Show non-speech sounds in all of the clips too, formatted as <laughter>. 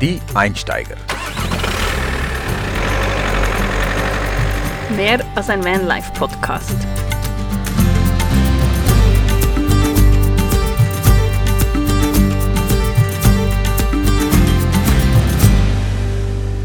Die Einsteiger. Mehr als ein Vanlife-Podcast.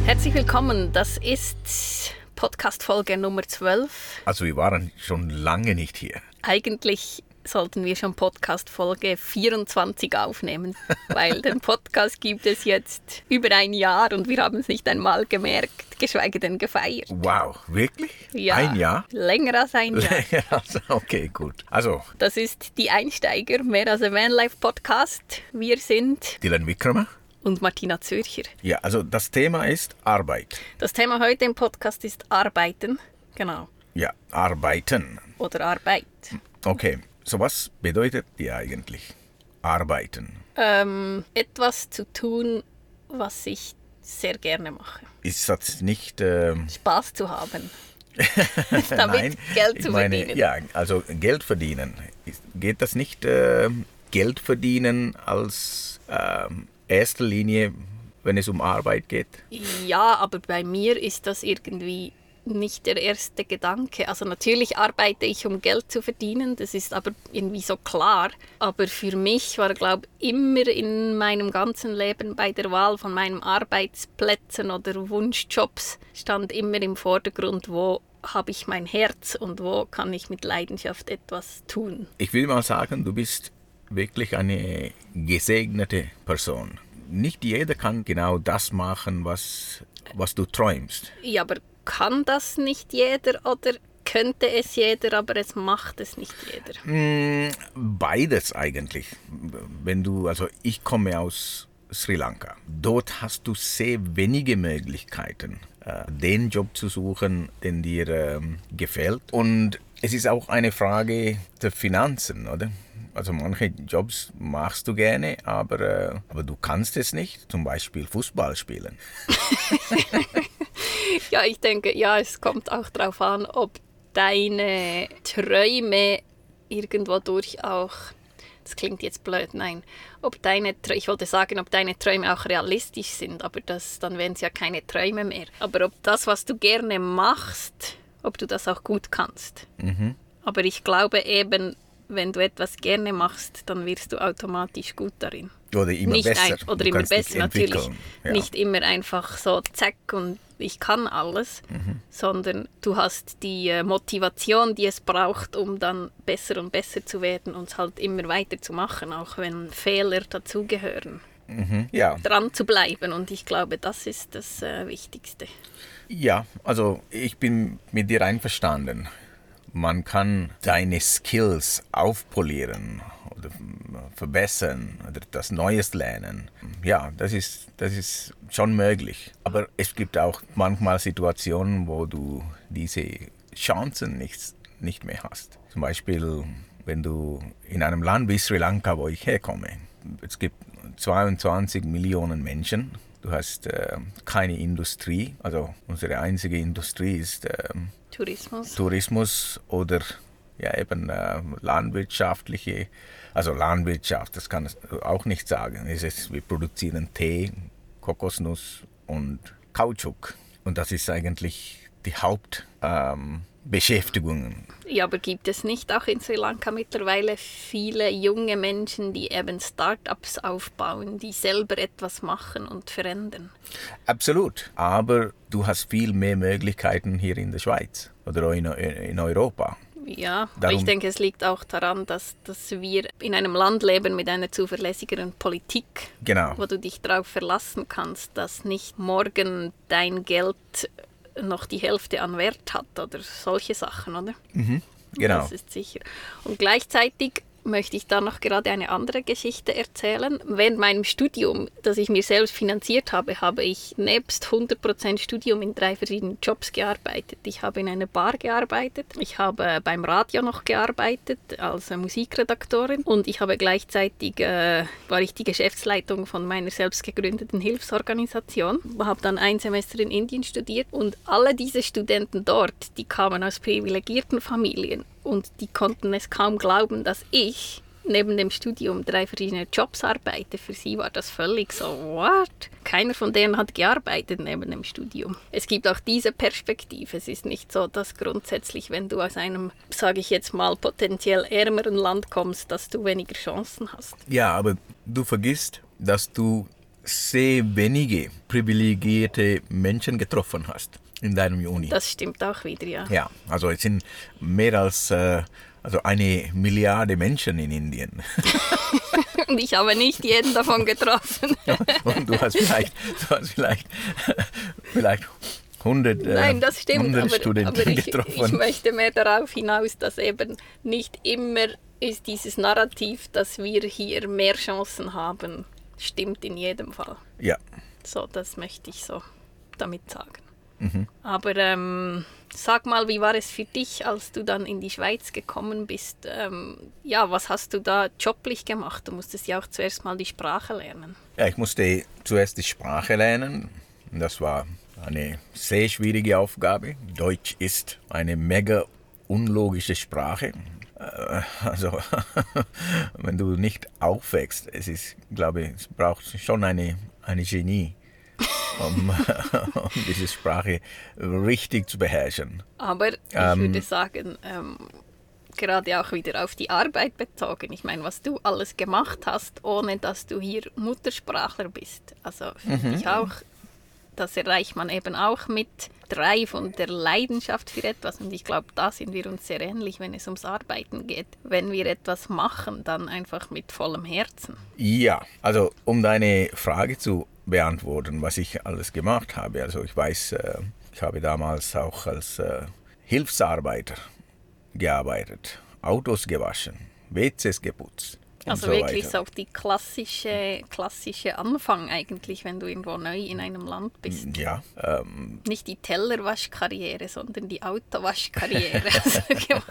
Herzlich willkommen, das ist Podcast-Folge Nummer 12. Also wir waren schon lange nicht hier. Eigentlich sollten wir schon Podcast-Folge 24 aufnehmen, weil den Podcast gibt es jetzt über ein Jahr und wir haben es nicht einmal gemerkt, geschweige denn gefeiert. Wow, wirklich? Ja, Ein Jahr? Länger als ein Jahr. <laughs> Also, okay, gut. Also, Das ist die Einsteiger, mehr als ein Vanlife-Podcast. Wir sind Dylan Wickramer. und Martina Zürcher. Ja, also das Thema ist Arbeit. Das Thema heute im Podcast ist Arbeiten. Genau. Ja, arbeiten. Oder Arbeit. Okay, so was bedeutet die eigentlich? Arbeiten. Ähm, etwas zu tun, was ich sehr gerne mache. Ist das nicht... ähm, Spaß zu haben. <laughs> Damit Nein, Geld ich zu meine, verdienen. Ja, also Geld verdienen. Geht das nicht ähm, Geld verdienen als ähm, erste Linie, wenn es um Arbeit geht? Ja, aber bei mir ist das irgendwie nicht der erste Gedanke. Also natürlich arbeite ich, um Geld zu verdienen, das ist aber irgendwie so klar. Aber für mich war, glaube ich, immer in meinem ganzen Leben bei der Wahl von meinen Arbeitsplätzen oder Wunschjobs stand immer im Vordergrund, wo habe ich mein Herz und wo kann ich mit Leidenschaft etwas tun. Ich will mal sagen, du bist wirklich eine gesegnete Person. Nicht jeder kann genau das machen, was, was du träumst. Ja, aber kann das nicht jeder oder könnte es jeder, aber es macht es nicht jeder? Mm, Beides eigentlich. Wenn du, also ich komme aus Sri Lanka. Dort hast du sehr wenige Möglichkeiten, äh, den Job zu suchen, den dir ähm, gefällt. Und es ist auch eine Frage der Finanzen, oder? Also manche Jobs machst du gerne, aber, äh, aber du kannst es nicht. Zum Beispiel Fußball spielen. <laughs> Ja, ich denke, ja, es kommt auch darauf an, ob deine Träume irgendwo durch auch, das klingt jetzt blöd, nein, ob deine, ich wollte sagen, ob deine Träume auch realistisch sind, aber das, dann wären es ja keine Träume mehr. Aber ob das, was du gerne machst, ob du das auch gut kannst. Aber ich glaube eben, wenn du etwas gerne machst, dann wirst du automatisch gut darin Oder immer nicht besser. Ein, oder Du immer besser, natürlich. Ja. Nicht immer einfach so zack und ich kann alles, Mhm. sondern du hast die äh, Motivation, die es braucht, um dann besser und besser zu werden und es halt immer weiter zu machen, auch wenn Fehler dazugehören. ja, Dran zu bleiben und ich glaube, das ist das äh, Wichtigste. Ja, also ich bin mit dir einverstanden. Man kann deine Skills aufpolieren oder verbessern oder das Neues lernen. Ja, das ist, das ist schon möglich. Aber es gibt auch manchmal Situationen, wo du diese Chancen nicht, nicht mehr hast. Zum Beispiel, wenn du in einem Land wie Sri Lanka, wo ich herkomme, es gibt 22 Millionen Menschen. Du hast äh, keine Industrie, also unsere einzige Industrie ist ähm, Tourismus. Tourismus oder ja eben äh, landwirtschaftliche, also Landwirtschaft, das kann ich auch nicht sagen. Es ist, wir produzieren Tee, Kokosnuss und Kautschuk und das ist eigentlich die Hauptbeschäftigung. Ähm. Ja, aber gibt es nicht auch in Sri Lanka mittlerweile viele junge Menschen, die eben Startups aufbauen, die selber etwas machen und verändern? Absolut, aber du hast viel mehr Möglichkeiten hier in der Schweiz oder in, in Europa. Ja, Darum- ich denke, es liegt auch daran, dass, dass wir in einem Land leben mit einer zuverlässigeren Politik, Genau. wo du dich darauf verlassen kannst, dass nicht morgen dein Geld noch die Hälfte an Wert hat oder solche Sachen, oder? Genau. Das ist sicher. Und gleichzeitig möchte ich da noch gerade eine andere Geschichte erzählen. Während meinem Studium, das ich mir selbst finanziert habe, habe ich nebst 100% Studium in drei verschiedenen Jobs gearbeitet. Ich habe in einer Bar gearbeitet, ich habe beim Radio noch gearbeitet als Musikredaktorin und ich habe gleichzeitig, äh, war ich die Geschäftsleitung von meiner selbst gegründeten Hilfsorganisation, habe dann ein Semester in Indien studiert und alle diese Studenten dort, die kamen aus privilegierten Familien und die konnten es kaum glauben, dass ich neben dem Studium drei verschiedene Jobs arbeite. Für sie war das völlig so, what? Keiner von denen hat gearbeitet neben dem Studium. Es gibt auch diese Perspektive. Es ist nicht so, dass grundsätzlich, wenn du aus einem, sage ich jetzt mal, potenziell ärmeren Land kommst, dass du weniger Chancen hast. Ja, aber du vergisst, dass du sehr wenige privilegierte Menschen getroffen hast in deinem Uni. Das stimmt auch wieder, ja. Ja, also es sind mehr als äh, also eine Milliarde Menschen in Indien. <laughs> Und ich habe nicht jeden davon getroffen. <laughs> Und du hast vielleicht, du hast vielleicht, vielleicht 100, äh, Nein, das stimmt, aber, Studenten aber ich, getroffen. ich möchte mehr darauf hinaus, dass eben nicht immer ist dieses Narrativ, dass wir hier mehr Chancen haben, stimmt in jedem Fall. Ja. So, das möchte ich so damit sagen. Mhm. Aber ähm, sag mal, wie war es für dich, als du dann in die Schweiz gekommen bist? Ähm, ja, was hast du da joblich gemacht? Du musstest ja auch zuerst mal die Sprache lernen. Ja, ich musste zuerst die Sprache lernen. Das war eine sehr schwierige Aufgabe. Deutsch ist eine mega unlogische Sprache. Äh, also, <laughs> wenn du nicht aufwächst, es ist, glaube ich, es braucht schon eine, eine Genie, um, <laughs> um diese Sprache richtig zu beherrschen. Aber ich ähm, würde sagen, ähm, gerade auch wieder auf die Arbeit bezogen. Ich meine, was du alles gemacht hast, ohne dass du hier Muttersprachler bist. Also finde mhm. ich auch das erreicht man eben auch mit Drive und der Leidenschaft für etwas. Und ich glaube, da sind wir uns sehr ähnlich, wenn es ums Arbeiten geht. Wenn wir etwas machen, dann einfach mit vollem Herzen. Ja, also um deine Frage zu beantworten, was ich alles gemacht habe. Also ich weiß, äh, ich habe damals auch als äh, Hilfsarbeiter gearbeitet, Autos gewaschen, WCs geputzt. Also so wirklich weiter. so die klassische, klassische Anfang eigentlich, wenn du irgendwo neu in einem Land bist. Ja. Ähm, Nicht die Tellerwaschkarriere, sondern die Autowaschkarriere. <laughs>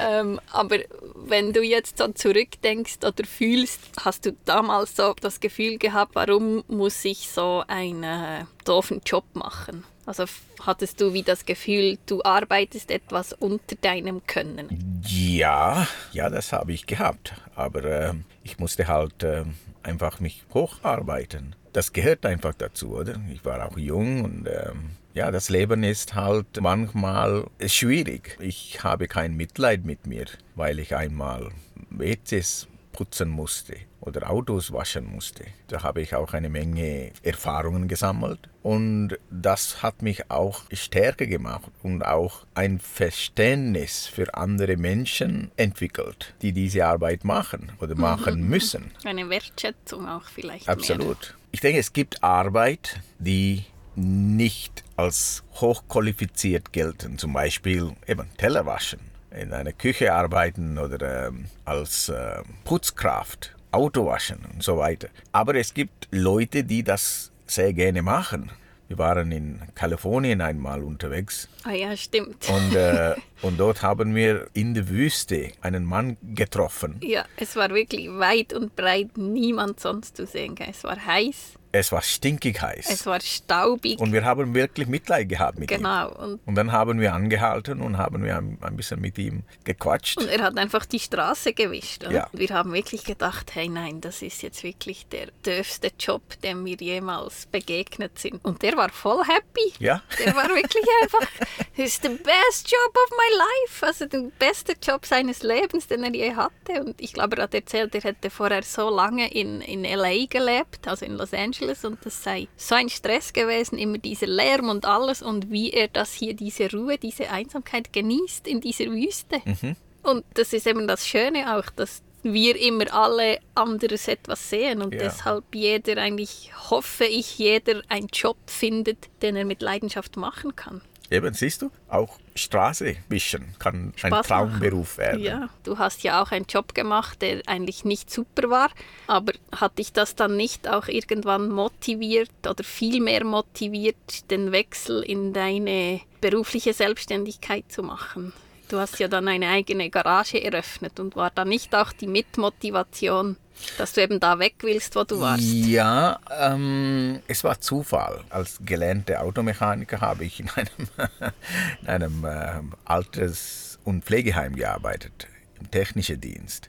ähm, aber wenn du jetzt so zurückdenkst oder fühlst, hast du damals so das Gefühl gehabt, warum muss ich so einen äh, doofen Job machen? Also hattest du wie das Gefühl, du arbeitest etwas unter deinem Können? Ja, ja, das habe ich gehabt. Aber äh, ich musste halt äh, einfach mich hocharbeiten. Das gehört einfach dazu, oder? Ich war auch jung und äh, ja, das Leben ist halt manchmal schwierig. Ich habe kein Mitleid mit mir, weil ich einmal WCs putzen musste oder Autos waschen musste. Da habe ich auch eine Menge Erfahrungen gesammelt und das hat mich auch stärker gemacht und auch ein Verständnis für andere Menschen entwickelt, die diese Arbeit machen oder mhm, machen mhm. müssen. Eine Wertschätzung auch vielleicht. Absolut. Mehr. Ich denke, es gibt Arbeit, die nicht als hochqualifiziert gelten, zum Beispiel eben Teller waschen in einer Küche arbeiten oder ähm, als äh, Putzkraft, Auto waschen und so weiter. Aber es gibt Leute, die das sehr gerne machen. Wir waren in Kalifornien einmal unterwegs. Ah ja, stimmt. Und, äh, <laughs> und dort haben wir in der Wüste einen Mann getroffen. Ja, es war wirklich weit und breit niemand sonst zu sehen. Es war heiß. Es war stinkig heiß. Es war staubig. Und wir haben wirklich Mitleid gehabt mit genau. ihm. Genau. Und, dann haben wir angehalten und haben wir ein, ein, bisschen mit ihm gequatscht. Und er hat einfach die Straße gewischt. Und ja. wir haben wirklich gedacht, hey nein, das ist jetzt wirklich der dürfste Job, dem wir jemals begegnet sind. Und der war voll happy. Ja. Der war wirklich einfach, <laughs> ist the best job of my life. Also der beste Job seines Lebens, den er je hatte. Und ich glaube, er hat erzählt, er hätte vorher so lange in, in L.A. gelebt, also in Los Angeles und das sei so ein Stress gewesen, immer dieser Lärm und alles und wie er das hier, diese Ruhe, diese Einsamkeit genießt in dieser Wüste. Mhm. Und das ist eben das Schöne auch, dass wir immer alle anderes etwas sehen und ja. deshalb jeder eigentlich, hoffe ich, jeder einen Job findet, den er mit Leidenschaft machen kann. Eben, siehst du, auch Straße wischen kann Spaß ein Traumberuf werden. Ja, du hast ja auch einen Job gemacht, der eigentlich nicht super war, aber hat dich das dann nicht auch irgendwann motiviert oder viel mehr motiviert, den Wechsel in deine berufliche Selbstständigkeit zu machen? Du hast ja dann eine eigene Garage eröffnet und war da nicht auch die Mitmotivation, dass du eben da weg willst, wo du warst? Ja, ähm, es war Zufall. Als gelernter Automechaniker habe ich in einem, <laughs> in einem äh, Alters- und Pflegeheim gearbeitet, im technischen Dienst.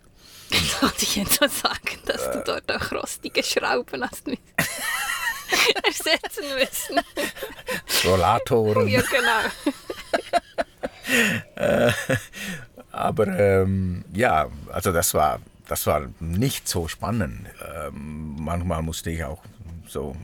Sollte ich jetzt mal sagen, dass Äh. du dort auch rostige Schrauben hast müssen- <laughs> ersetzen müssen. Rollatoren. Ja, genau. <laughs> Aber ähm, ja, also das war, das war nicht so spannend. Ähm, manchmal musste ich auch so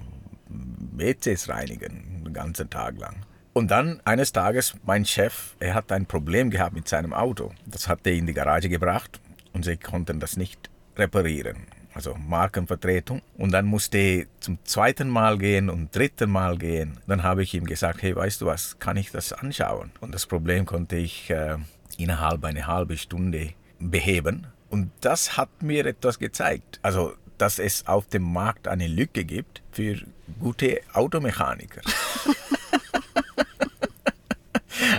WCs reinigen, den ganzen Tag lang. Und dann eines Tages, mein Chef, er hat ein Problem gehabt mit seinem Auto. Das hat er in die Garage gebracht und sie konnten das nicht reparieren. Also Markenvertretung. Und dann musste er zum zweiten Mal gehen und dritten Mal gehen. Dann habe ich ihm gesagt, hey, weißt du was, kann ich das anschauen? Und das Problem konnte ich äh, innerhalb einer halben Stunde beheben. Und das hat mir etwas gezeigt. Also, dass es auf dem Markt eine Lücke gibt für gute Automechaniker. <laughs>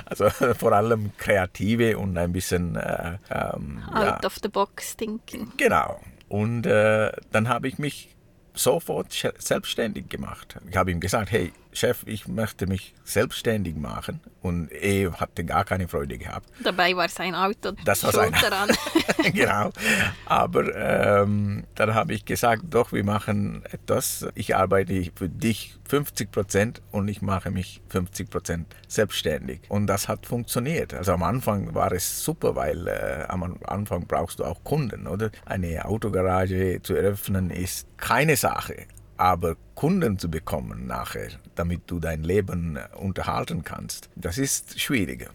also <laughs> vor allem kreative und ein bisschen äh, ähm, ja, Out of the box thinking. Genau. Und äh, dann habe ich mich sofort selbstständig gemacht. Ich habe ihm gesagt, hey Chef, ich möchte mich selbstständig machen. Und er hatte gar keine Freude gehabt. Dabei war sein Auto Das war sein- daran. <laughs> genau. Aber ähm, dann habe ich gesagt, doch, wir machen etwas. Ich arbeite für dich 50 Prozent und ich mache mich 50 Prozent selbstständig. Und das hat funktioniert. Also am Anfang war es super, weil äh, am Anfang brauchst du auch Kunden, oder? Eine Autogarage zu eröffnen ist keine Sache. Aber Kunden zu bekommen nachher, damit du dein Leben äh, unterhalten kannst, das ist schwieriger.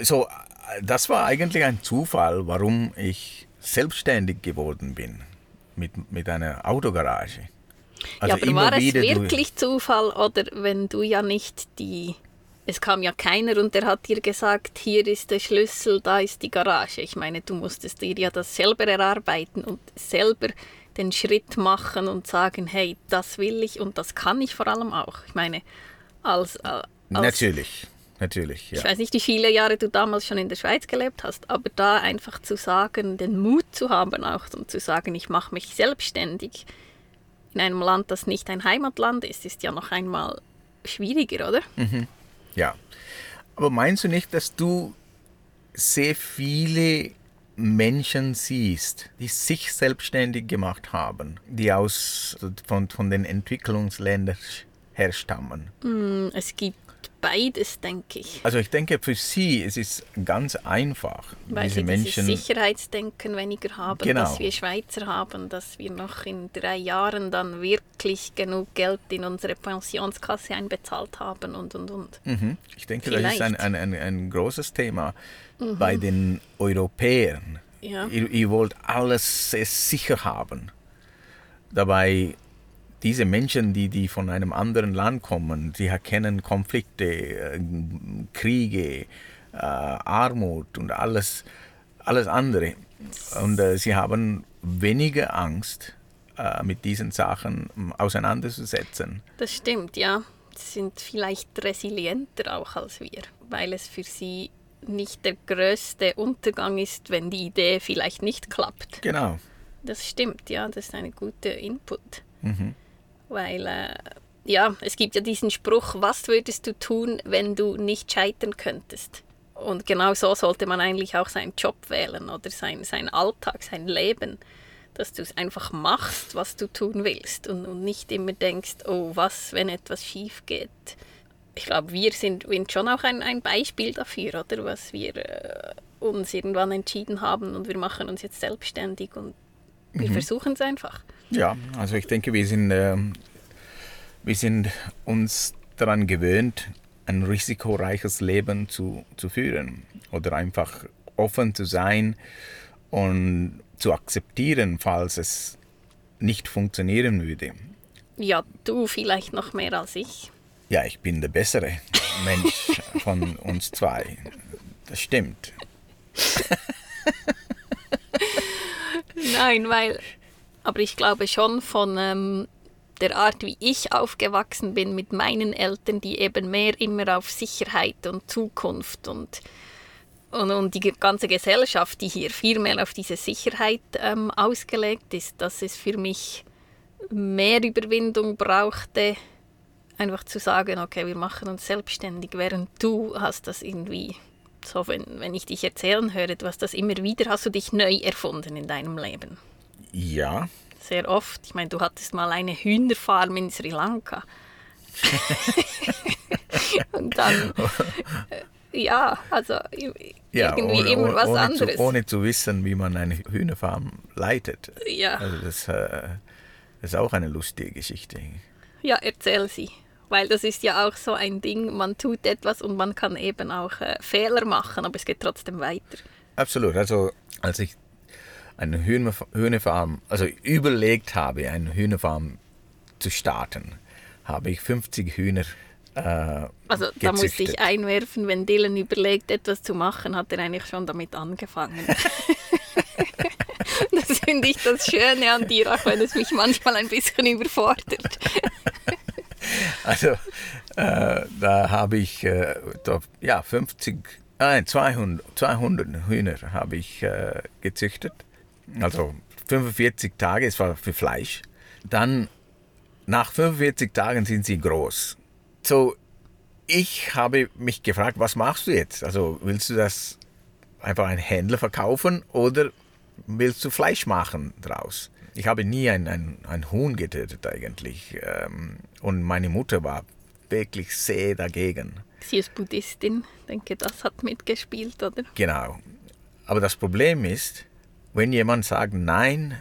So, äh, das war eigentlich ein Zufall, warum ich selbstständig geworden bin mit, mit einer Autogarage. Also ja, aber war es wirklich Zufall oder wenn du ja nicht die. Es kam ja keiner und der hat dir gesagt, hier ist der Schlüssel, da ist die Garage. Ich meine, du musstest dir ja das selber erarbeiten und selber den Schritt machen und sagen, hey, das will ich und das kann ich vor allem auch. Ich meine, als, äh, als Natürlich, natürlich, ich ja. weiß nicht, wie viele Jahre du damals schon in der Schweiz gelebt hast, aber da einfach zu sagen, den Mut zu haben auch und zu sagen, ich mache mich selbstständig in einem Land, das nicht ein Heimatland ist, ist ja noch einmal schwieriger, oder? ja. Aber meinst du nicht, dass du sehr viele Menschen siehst, die sich selbstständig gemacht haben, die aus von, von den Entwicklungsländern herstammen? Hm, Es gibt beides, denke ich. Also ich denke, für sie es ist ganz einfach, Weil diese sie Menschen Sicherheitsdenken weniger haben, Genau. das wir Schweizer haben, dass wir noch in drei Jahren dann wirklich genug Geld in unsere Pensionskasse einbezahlt haben und und und. Mhm. Ich denke, das ist ein, Vielleicht. ein, ein, großes Thema bei den Europäern. Ja. Ihr, ihr wollt alles sehr sicher haben. Dabei, diese Menschen, die, die von einem anderen Land kommen, die erkennen Konflikte, äh, Kriege, äh, Armut und alles, alles andere. Und äh, sie haben weniger Angst, mit diesen Sachen ähm, auseinanderzusetzen. Das stimmt, ja. Sie sind vielleicht resilienter auch als wir, weil es für sie nicht der größte Untergang ist, wenn die Idee vielleicht nicht klappt. Genau. Das stimmt, ja, das ist ein guter Input. Mhm. Weil, äh, ja, es gibt ja diesen Spruch, was würdest du tun, wenn du nicht scheitern könntest? Und genau so sollte man eigentlich auch seinen Job wählen oder sein, sein Alltag, sein Leben. Dass du es einfach machst, was du tun willst und, und nicht immer denkst, oh, was, wenn etwas schief geht. Ich glaube, wir sind, sind schon auch ein, ein Beispiel dafür, oder? Was wir äh, uns irgendwann entschieden haben und wir machen uns jetzt selbstständig und wir versuchen es einfach. Ja, also ich denke, wir sind, ähm, wir sind uns daran gewöhnt, ein risikoreiches Leben zu, zu führen oder einfach offen zu sein und zu akzeptieren, falls es nicht funktionieren würde. Ja, du vielleicht noch mehr als ich. Ja, ich bin der bessere Mensch <laughs> von uns zwei. Das stimmt. Nein, weil. Aber ich glaube schon von ähm, der Art, wie ich aufgewachsen bin mit meinen Eltern, die eben mehr immer auf Sicherheit und Zukunft und, und, und die ganze Gesellschaft, die hier viel mehr auf diese Sicherheit ähm, ausgelegt ist, dass es für mich mehr Überwindung brauchte, einfach zu sagen, okay, wir machen uns selbstständig, während du hast das irgendwie So, wenn, wenn ich dich erzählen höre, du hast das immer wieder, hast du dich neu erfunden in deinem Leben. Ja, Sehr oft. Ich meine, du hattest mal eine Hühnerfarm in Sri Lanka. <laughs> Und dann, äh, ja, also ja irgendwie ohne, immer was ohne, anderes. Zu, ohne zu wissen, wie man eine Hühnerfarm leitet. Ja. Also das, äh, das ist auch eine lustige Geschichte. Ja, erzähl sie. Weil das ist ja auch so ein Ding, man tut etwas und man kann eben auch äh, Fehler machen, aber es geht trotzdem weiter. Absolut. Also als ich eine Hühner, Hühnerfarm, also überlegt habe, eine Hühnerfarm zu starten, habe ich 50 Hühner äh, Also da muss gezüchtet. ich einwerfen, wenn Dylan überlegt, etwas zu machen, hat er eigentlich schon damit angefangen. <laughs> das finde ich das Schöne an dir, auch wenn es mich manchmal ein bisschen überfordert. <laughs> Also äh, da habe ich äh, da, ja 50, nein 200, 200 Hühner habe ich äh, gezüchtet. Also 45 Tage, es war für Fleisch. Dann nach 45 Tagen sind sie groß. So, ich habe mich gefragt, was machst du jetzt? Also willst du das einfach ein Händler verkaufen oder willst du Fleisch machen draus? Ich habe nie ein, ein, ein Huhn getötet eigentlich. Ähm, Und meine Mutter war wirklich sehr dagegen. Sie ist Buddhistin, denke, das hat mitgespielt, oder? Genau. Aber das Problem ist, wenn jemand sagt Nein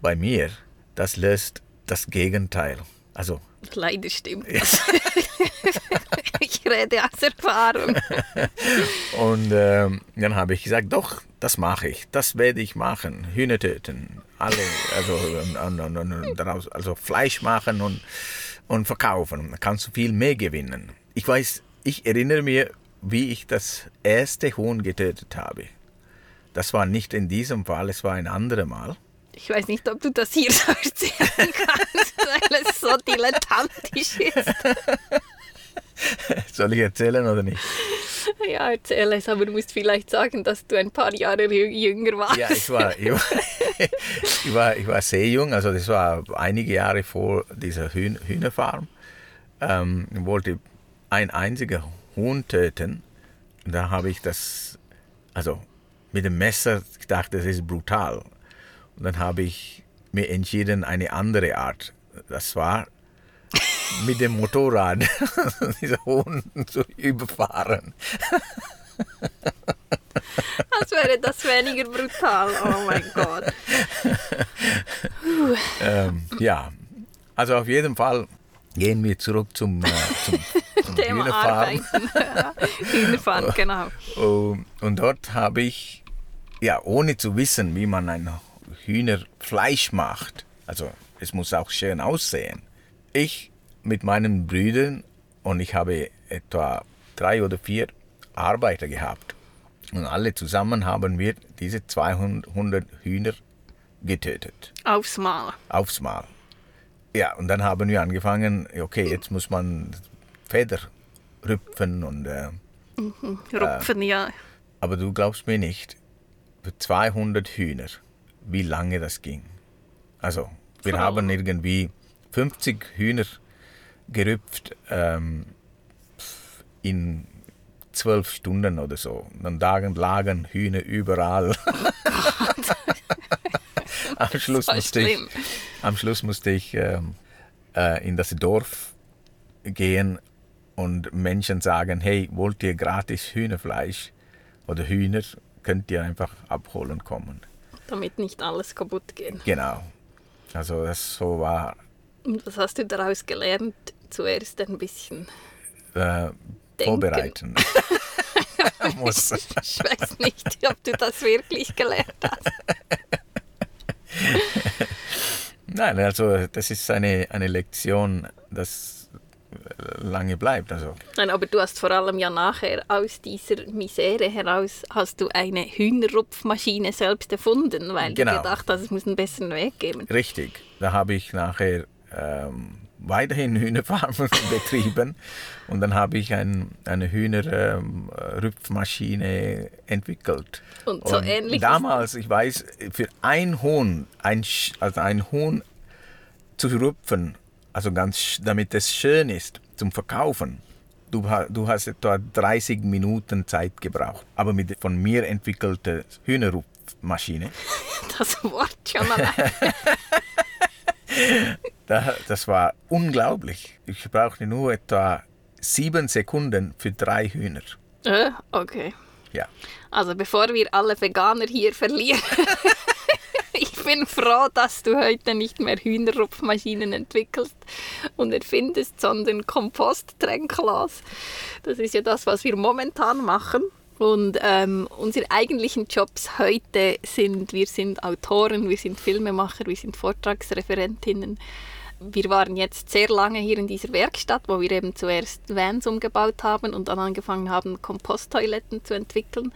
bei mir, das löst das Gegenteil. Also Leider stimmt das. <laughs> ich rede aus Erfahrung. <laughs> Und ähm, dann habe ich gesagt, doch, das mache ich, das werde ich machen, Hühner töten, alle, also, und, und, und, daraus, also Fleisch machen und, und verkaufen, da kannst du viel mehr gewinnen. Ich weiß, ich erinnere mich, wie ich das erste Huhn getötet habe. Das war nicht in diesem Fall, es war ein anderes Mal. Ich weiß nicht, ob du das hier so <laughs> erzählen kannst, weil es so dilettantisch ist. <laughs> Soll ich erzählen oder nicht? Ja, erzähl es, aber du musst vielleicht sagen, dass du ein paar Jahre jü- jünger warst. Ja, ich war, ich war, <laughs> ich war, ich war sehr jung, also das war einige Jahre vor dieser Hühn, Hühnerfarm. Ähm, ich wollte ein einziger Huhn töten. Da habe ich das, also mit dem Messer gedacht, das ist brutal. Und dann habe ich mir entschieden, eine andere Art. Das war mit dem Motorrad <laughs> dieser Huhn zu überfahren. Als wäre das weniger brutal. Oh mein Gott. <laughs> Ähm, ja, also auf jeden Fall gehen wir zurück zum, äh, zum, <laughs> Thema Hühnerfarm. <laughs> Hühnerfarm, <laughs> genau. Und, und dort habe ich, ja, ohne zu wissen, wie man ein Hühnerfleisch macht, also es muss auch schön aussehen, ich mit meinen Brüdern und ich habe etwa drei oder vier Arbeiter gehabt. Und alle zusammen haben wir diese 200 Hühner getötet Aufs Mal. aufs Mal. Ja, und dann haben wir angefangen, okay, jetzt muss man Feder rüpfen und äh, Rupfen, ja. aber du glaubst mir nicht, für 200 Hühner, wie lange das ging. Also, wir Wow. haben irgendwie 50 Hühner gerüpft ähm, in zwölf Stunden oder so. Dann lagen, lagen Hühner überall. <laughs> am, Schluss musste ich. Am Schluss musste ich ähm, äh, in das Dorf gehen und Menschen sagen, hey, wollt ihr gratis Hühnerfleisch oder Hühner, könnt ihr einfach abholen kommen. Damit nicht alles kaputt geht. Genau. Also das so war Und was hast du daraus gelernt? Zuerst ein bisschen. äh, vorbereiten. <laughs> <laughs> Muss. Ich weiß nicht, ob du das wirklich gelernt hast. <laughs> Nein, also das ist eine, eine Lektion, das lange bleibt. Also Nein, aber du hast vor allem ja nachher aus dieser Misere heraus hast du eine Hühnerrupfmaschine selbst erfunden, weil Genau. du gedacht hast, es muss einen besseren Weg geben. Richtig. Da habe ich nachher ähm, weiterhin Hühnerfarmen <laughs> betrieben und dann habe ich ein, eine Hühnerrüpfmaschine entwickelt. Und so ähnlich Damals, ich weiß, für ein Huhn, ein, also ein Huhn zu rüpfen, also ganz, damit es schön ist zum Verkaufen, Du, du hast etwa 30 Minuten Zeit gebraucht. Aber mit der von mir entwickelten Hühnerrupfmaschine, <laughs> Das Wort schon allein. <laughs> da, das war unglaublich. Ich brauchte nur etwa sieben Sekunden für drei Hühner. äh, okay. Ja. Also bevor wir alle Veganer hier verlieren. <laughs> ich bin froh, dass du heute nicht mehr Hühnerrupfmaschinen entwickelst und erfindest, sondern Komposttränkglas. Das ist ja das, was wir momentan machen. Und ähm, unsere eigentlichen Jobs heute sind, wir sind Autoren, wir sind Filmemacher, wir sind Vortragsreferentinnen. Wir waren jetzt sehr lange hier in dieser Werkstatt, wo wir eben zuerst Vans umgebaut haben und dann angefangen haben, Komposttoiletten zu entwickeln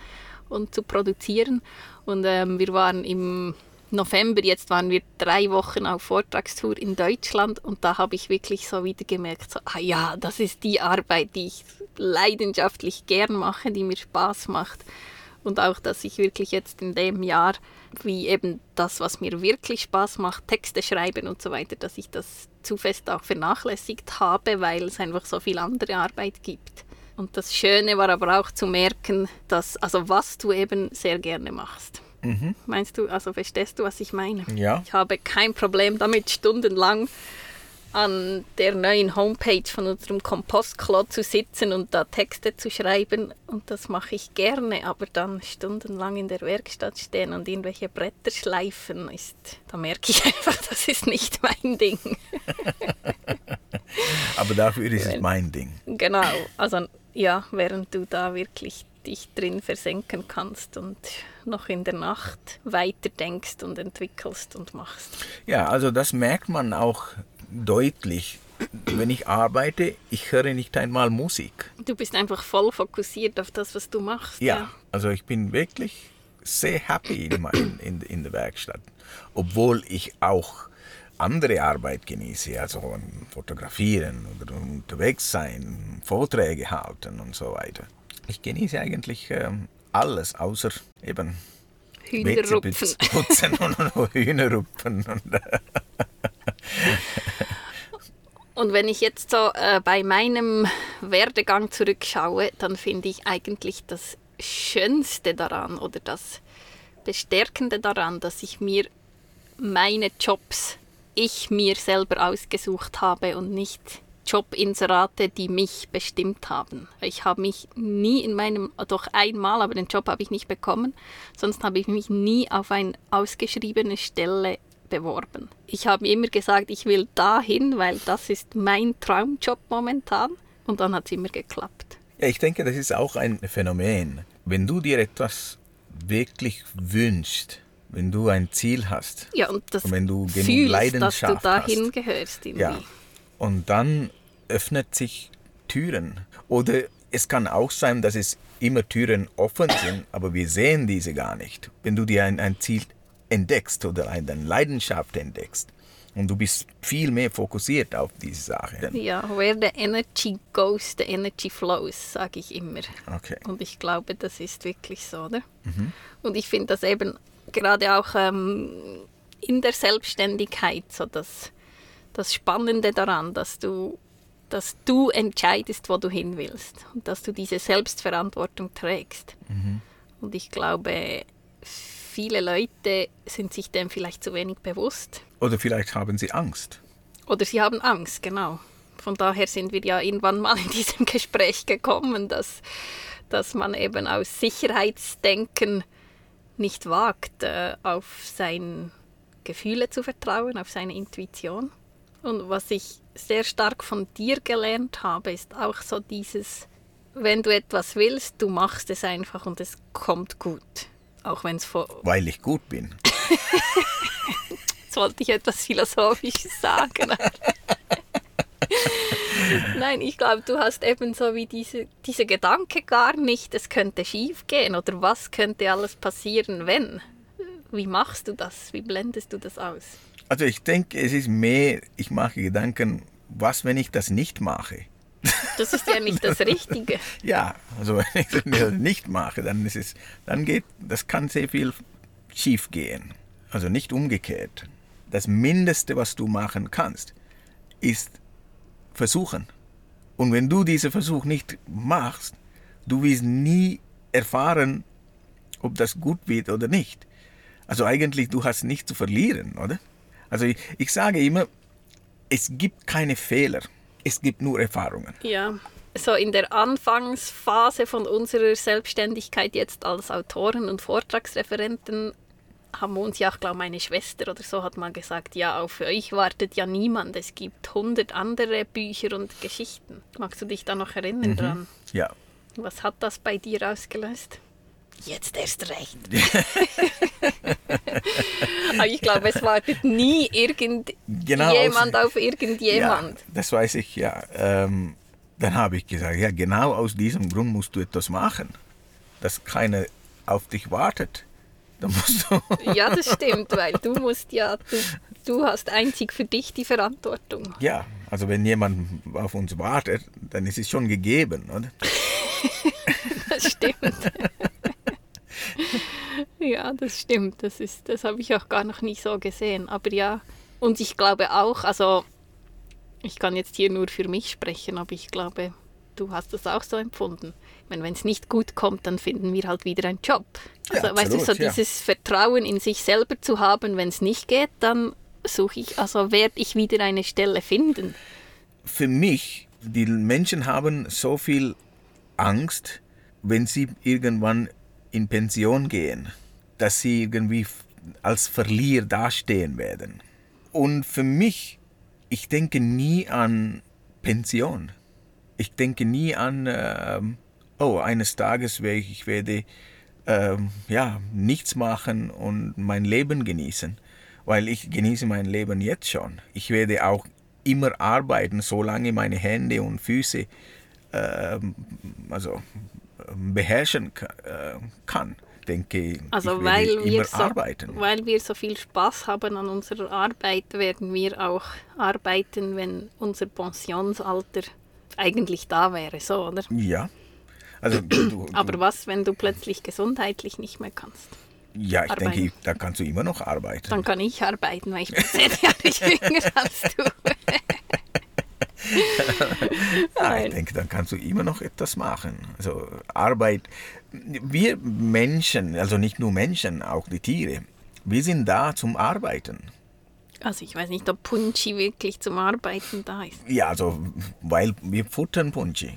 und zu produzieren. Und ähm, wir waren im November, jetzt waren wir drei Wochen auf Vortragstour in Deutschland und da habe ich wirklich so wieder gemerkt, so, ah ja, das ist die Arbeit, die ich leidenschaftlich gern mache, die mir Spaß macht. Und auch, dass ich wirklich jetzt in dem Jahr, wie eben das, was mir wirklich Spaß macht, Texte schreiben und so weiter, dass ich das zu fest auch vernachlässigt habe, weil es einfach so viel andere Arbeit gibt. Und das Schöne war aber auch zu merken, dass, also was du eben sehr gerne machst. Meinst du, also verstehst du, was ich meine? Ja. Ich habe kein Problem damit, stundenlang an der neuen Homepage von unserem Kompostklo zu sitzen und da Texte zu schreiben. Und das mache ich gerne, aber dann stundenlang in der Werkstatt stehen und irgendwelche Bretter schleifen, ist, da merke ich <laughs> einfach, das ist nicht mein Ding. <laughs> Aber dafür ist es mein Ding. Genau, also ja, während du da wirklich dich drin versenken kannst und noch in der Nacht weiterdenkst und entwickelst und machst. Ja, also das merkt man auch deutlich. Wenn ich arbeite, ich höre nicht einmal Musik. Du bist einfach voll fokussiert auf das, was du machst. Ja, also ich bin wirklich sehr happy in, mein, in, in der Werkstatt. Obwohl ich auch andere Arbeit genieße, also fotografieren oder unterwegs sein, Vorträge halten und so weiter. Ich genieße eigentlich ähm, alles, außer eben Hühnerrupfen. Putzen und Hühnerrupfen. Und, äh, <laughs> Und wenn ich jetzt so äh, bei meinem Werdegang zurückschaue, dann finde ich eigentlich das Schönste daran oder das Bestärkende daran, dass ich mir meine Jobs, ich mir selber ausgesucht habe und nicht Jobinserate, die mich bestimmt haben. Ich habe mich nie in meinem, doch einmal, aber den Job habe ich nicht bekommen, sonst habe ich mich nie auf eine ausgeschriebene Stelle beworben. Ich habe immer gesagt, ich will dahin, weil das ist mein Traumjob momentan. Und dann hat es immer geklappt. Ja, ich denke, das ist auch ein Phänomen. Wenn du dir etwas wirklich wünschst, wenn du ein Ziel hast, Ja, und das Und wenn du genug fühlst, dass du Leidenschaft dahin hast. gehörst. Irgendwie. ja, und dann öffnet sich Türen. Oder es kann auch sein, dass es immer Türen offen sind, aber wir sehen diese gar nicht. Wenn du dir ein, ein Ziel entdeckst oder eine Leidenschaft entdeckst und du bist viel mehr fokussiert auf diese Sache. Ja, where the energy goes, the energy flows, sage ich immer. Okay. Und ich glaube, das ist wirklich so, oder? Und ich finde das eben gerade auch ähm, in der Selbstständigkeit so das, das Spannende daran, dass du, dass du entscheidest, wo du hin willst und dass du diese Selbstverantwortung trägst. Und ich glaube, viele Leute sind sich dem vielleicht zu wenig bewusst. Oder vielleicht haben sie Angst. Oder sie haben Angst, genau. Von daher sind wir ja irgendwann mal in diesem <laughs> Gespräch gekommen, dass, dass man eben aus Sicherheitsdenken nicht wagt, äh, auf seine Gefühle zu vertrauen, auf seine Intuition. Und was ich sehr stark von dir gelernt habe, ist auch so dieses, wenn du etwas willst, du machst es einfach und es kommt gut. Auch wenn es vor, Weil ich gut bin. Jetzt wollte ich etwas Philosophisches sagen. Nein, ich glaube, du hast eben so wie diese, diese Gedanke gar nicht, es könnte schief gehen oder was könnte alles passieren, wenn. Wie machst du das? Wie blendest du das aus? Also ich denke, es ist mehr, ich mache Gedanken, was, wenn ich das nicht mache? Das ist ja nicht das <laughs> Richtige. Ja, also wenn ich das nicht mache, dann ist es, dann geht, das kann sehr viel schief gehen. Also nicht umgekehrt. Das Mindeste, was du machen kannst, ist versuchen Und wenn du diesen Versuch nicht machst, du wirst nie erfahren, ob das gut wird oder nicht. Also eigentlich, du hast nichts zu verlieren, oder? Also ich, ich sage immer, es gibt keine Fehler, es gibt nur Erfahrungen. Ja, so in der Anfangsphase von unserer Selbstständigkeit jetzt als Autoren und Vortragsreferenten haben wir uns ja auch, glaube meine Schwester oder so hat mal gesagt, ja, auf euch wartet ja niemand. Es gibt hundert andere Bücher und Geschichten. Magst du dich da noch erinnern mhm. dran? Ja. Was hat das bei dir ausgelöst? Jetzt erst recht. <laughs> ich glaube, es wartet nie irgendjemand genau auf irgendjemand. Ja, das weiß ich, ja. Ähm, dann habe ich gesagt, ja, genau aus diesem Grund musst du etwas machen, dass keiner auf dich wartet. Da musst du <laughs> ja, das stimmt, <laughs> weil du musst ja, du, du hast einzig für dich die Verantwortung. Ja, also wenn jemand auf uns wartet, dann ist es schon gegeben, oder? das stimmt. <laughs> ja, das stimmt. Das, das habe ich auch gar noch nie so gesehen. Aber ja, und ich glaube auch, also ich kann jetzt hier nur für mich sprechen, aber ich glaube, du hast das auch so empfunden. wenn es nicht gut kommt, dann finden wir halt wieder einen Job. Also, ja, weißt du, so ja. dieses Vertrauen in sich selber zu haben, wenn es nicht geht, dann suche ich, also werde ich wieder eine Stelle finden. Für mich, die Menschen haben so viel Angst, wenn sie irgendwann in Pension gehen, dass sie irgendwie als Verlierer dastehen werden. Und für mich ich denke nie an Pension. Ich denke nie an, äh, oh, eines Tages werde ich, werde äh, ja, nichts machen und mein Leben genießen. Weil ich genieße mein Leben jetzt schon. Ich werde auch immer arbeiten, solange meine Hände und Füße äh, also, beherrschen äh, kann denke, also ich weil wir so, arbeiten. Weil wir so viel Spaß haben an unserer Arbeit, werden wir auch arbeiten, wenn unser Pensionsalter eigentlich da wäre, so, oder? Ja. Also, du, <clears throat> Aber was, wenn du plötzlich gesundheitlich nicht mehr kannst? Ja, ich arbeiten. denke, da kannst du immer noch arbeiten. Dann kann ich arbeiten, weil ich bin zehn Jahre jünger als du. <laughs> <laughs> <laughs> ja, ich denke, dann kannst du immer noch etwas machen. Also Arbeit, wir Menschen, also nicht nur Menschen, auch die Tiere, wir sind da zum Arbeiten. Also ich weiß nicht, ob Punchi wirklich zum Arbeiten da ist. Ja, also weil wir futtern Punchi.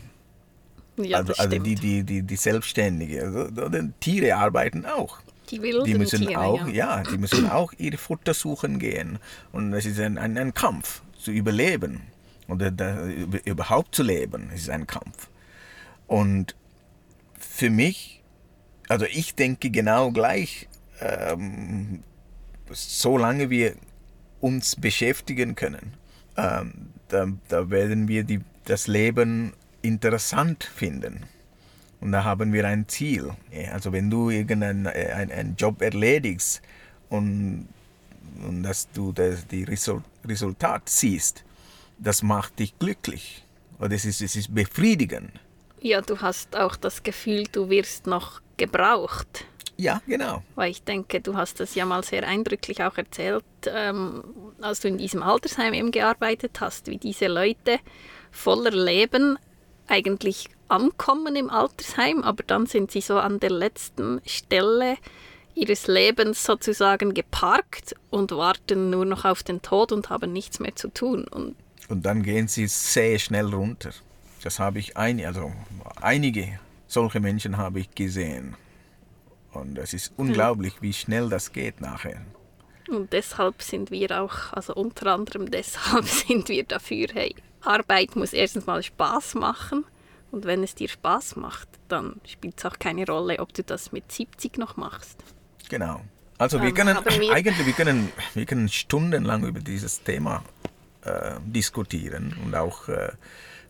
Ja, also, also die, die, die, die Selbstständige. Also, die Tiere arbeiten auch. Die die müssen Tiere, auch, ja. ja. die müssen auch ihre Futter suchen gehen. Und es ist ein, ein, ein Kampf zu überleben. Oder da, überhaupt zu leben, ist ein Kampf. Und für mich, also ich denke genau gleich, ähm, solange wir uns beschäftigen können, ähm, da, da, werden wir die, das Leben interessant finden. Und da haben wir ein Ziel. Also wenn du irgendeinen einen Job erledigst und, und dass du das die Resultat siehst, das macht dich glücklich. Oder es ist, es ist befriedigend. Ja, du hast auch das Gefühl, du wirst noch gebraucht. Ja, genau. Weil ich denke, du hast das ja mal sehr eindrücklich auch erzählt, ähm, als du in diesem Altersheim eben gearbeitet hast, wie diese Leute voller Leben eigentlich ankommen im Altersheim, aber dann sind sie so an der letzten Stelle ihres Lebens sozusagen geparkt und warten nur noch auf den Tod und haben nichts mehr zu tun. Und und dann gehen sie sehr schnell runter. Das habe ich ein, also einige solche Menschen habe ich gesehen. Und es ist unglaublich, wie schnell das geht nachher. Und deshalb sind wir auch, also unter anderem deshalb <laughs> sind wir dafür, hey, Arbeit muss erstens mal Spaß machen. Und wenn es dir Spaß macht, dann spielt es auch keine Rolle, ob du das mit 70 noch machst. Genau. Also wir können wir eigentlich wir können, wir können stundenlang über dieses Thema äh, diskutieren und auch äh,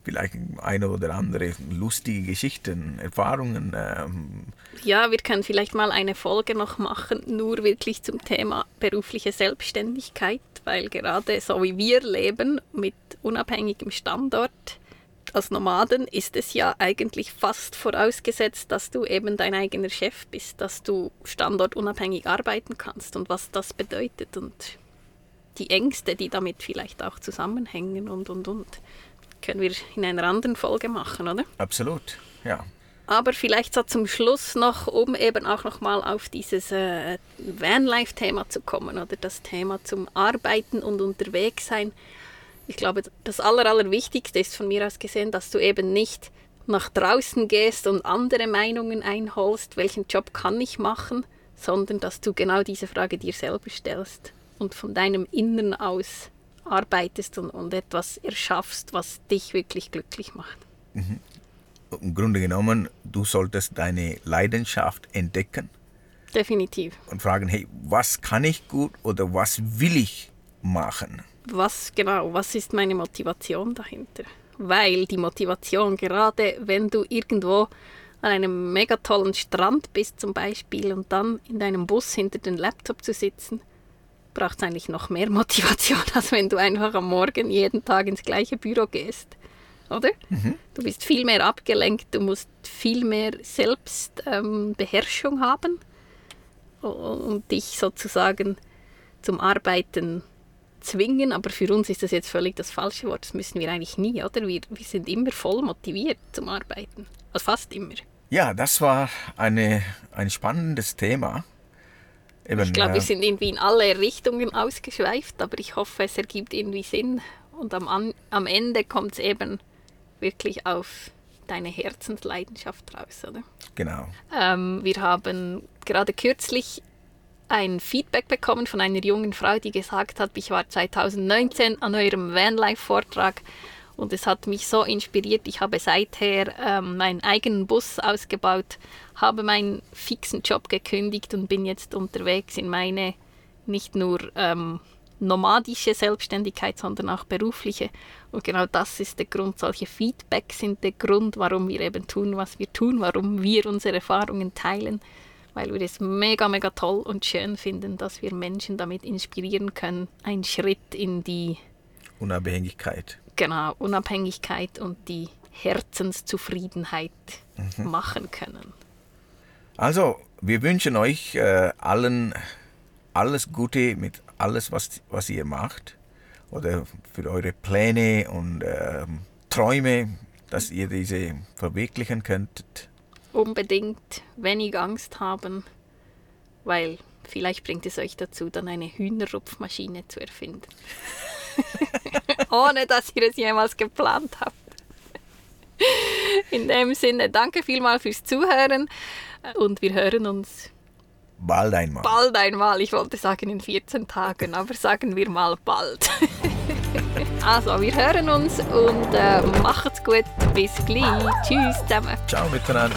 vielleicht eine oder andere lustige Geschichten, Erfahrungen. Ähm. Ja, wir können vielleicht mal eine Folge noch machen, nur wirklich zum Thema berufliche Selbstständigkeit, weil gerade so wie wir leben mit unabhängigem Standort als Nomaden ist es ja eigentlich fast vorausgesetzt, dass du eben dein eigener Chef bist, dass du standortunabhängig arbeiten kannst und was das bedeutet und die Ängste, die damit vielleicht auch zusammenhängen und, und, und. können wir in einer anderen Folge machen, oder? Absolut, ja. Aber vielleicht so zum Schluss noch, um eben auch nochmal auf dieses äh, Vanlife-Thema zu kommen oder das Thema zum Arbeiten und unterwegs sein. Ich glaube, das Aller, Allerwichtigste ist von mir aus gesehen, dass du eben nicht nach draußen gehst und andere Meinungen einholst, welchen Job kann ich machen, sondern dass du genau diese Frage dir selber stellst und von deinem Innern aus arbeitest und, und etwas erschaffst, was dich wirklich glücklich macht. Mhm im Grunde genommen, du solltest deine Leidenschaft entdecken. Definitiv. Und fragen, hey, was kann ich gut oder was will ich machen? Was genau, was ist meine Motivation dahinter? Weil die Motivation, gerade wenn du irgendwo an einem mega tollen Strand bist zum Beispiel und dann in deinem Bus hinter dem Laptop zu sitzen, braucht es eigentlich noch mehr <laughs> Motivation, als wenn du einfach am Morgen jeden Tag ins gleiche Büro gehst oder? Mhm. Du bist viel mehr abgelenkt, du musst viel mehr Selbstbeherrschung ähm, haben und dich sozusagen zum Arbeiten zwingen. Aber für uns ist das jetzt völlig das falsche Wort. Das müssen wir eigentlich nie, oder? Wir, wir sind immer voll motiviert zum Arbeiten. Also fast immer. Ja, das war eine, ein spannendes Thema. Eben, ich glaube, äh, wir sind irgendwie in alle Richtungen ausgeschweift, aber ich hoffe, es ergibt irgendwie Sinn. Und am, am Ende kommt es eben wirklich auf deine Herzensleidenschaft raus, oder? Genau. Ähm, wir haben gerade kürzlich ein Feedback bekommen von einer jungen Frau, die gesagt hat, ich war 2019 an eurem Vanlife-Vortrag und es hat mich so inspiriert. Ich habe seither ähm, meinen eigenen Bus ausgebaut, habe meinen fixen Job gekündigt und bin jetzt unterwegs in meine nicht nur ähm, nomadische Selbstständigkeit, sondern auch berufliche. Und genau das ist der Grund. Solche Feedbacks sind der Grund, warum wir eben tun, was wir tun, warum wir unsere Erfahrungen teilen, weil wir es mega, mega toll und schön finden, dass wir Menschen damit inspirieren können, einen Schritt in die Unabhängigkeit. Genau, Unabhängigkeit und die Herzenszufriedenheit mhm. machen können. Also, wir wünschen euch äh, allen alles Gute mit alles, was, was ihr macht oder für eure Pläne und äh, Träume, dass ihr diese verwirklichen könntet? Unbedingt wenig Angst haben, weil vielleicht bringt es euch dazu, dann eine Hühnerrupfmaschine zu erfinden. <laughs> Ohne dass ihr es jemals geplant habt. In dem Sinne, danke vielmals fürs Zuhören und wir hören uns Bald einmal. Bald einmal. Ich wollte sagen in 14 Tagen, aber sagen wir mal bald. <laughs> also, wir hören uns und äh, macht's gut. Bis gleich. Tschüss zusammen. Ciao miteinander.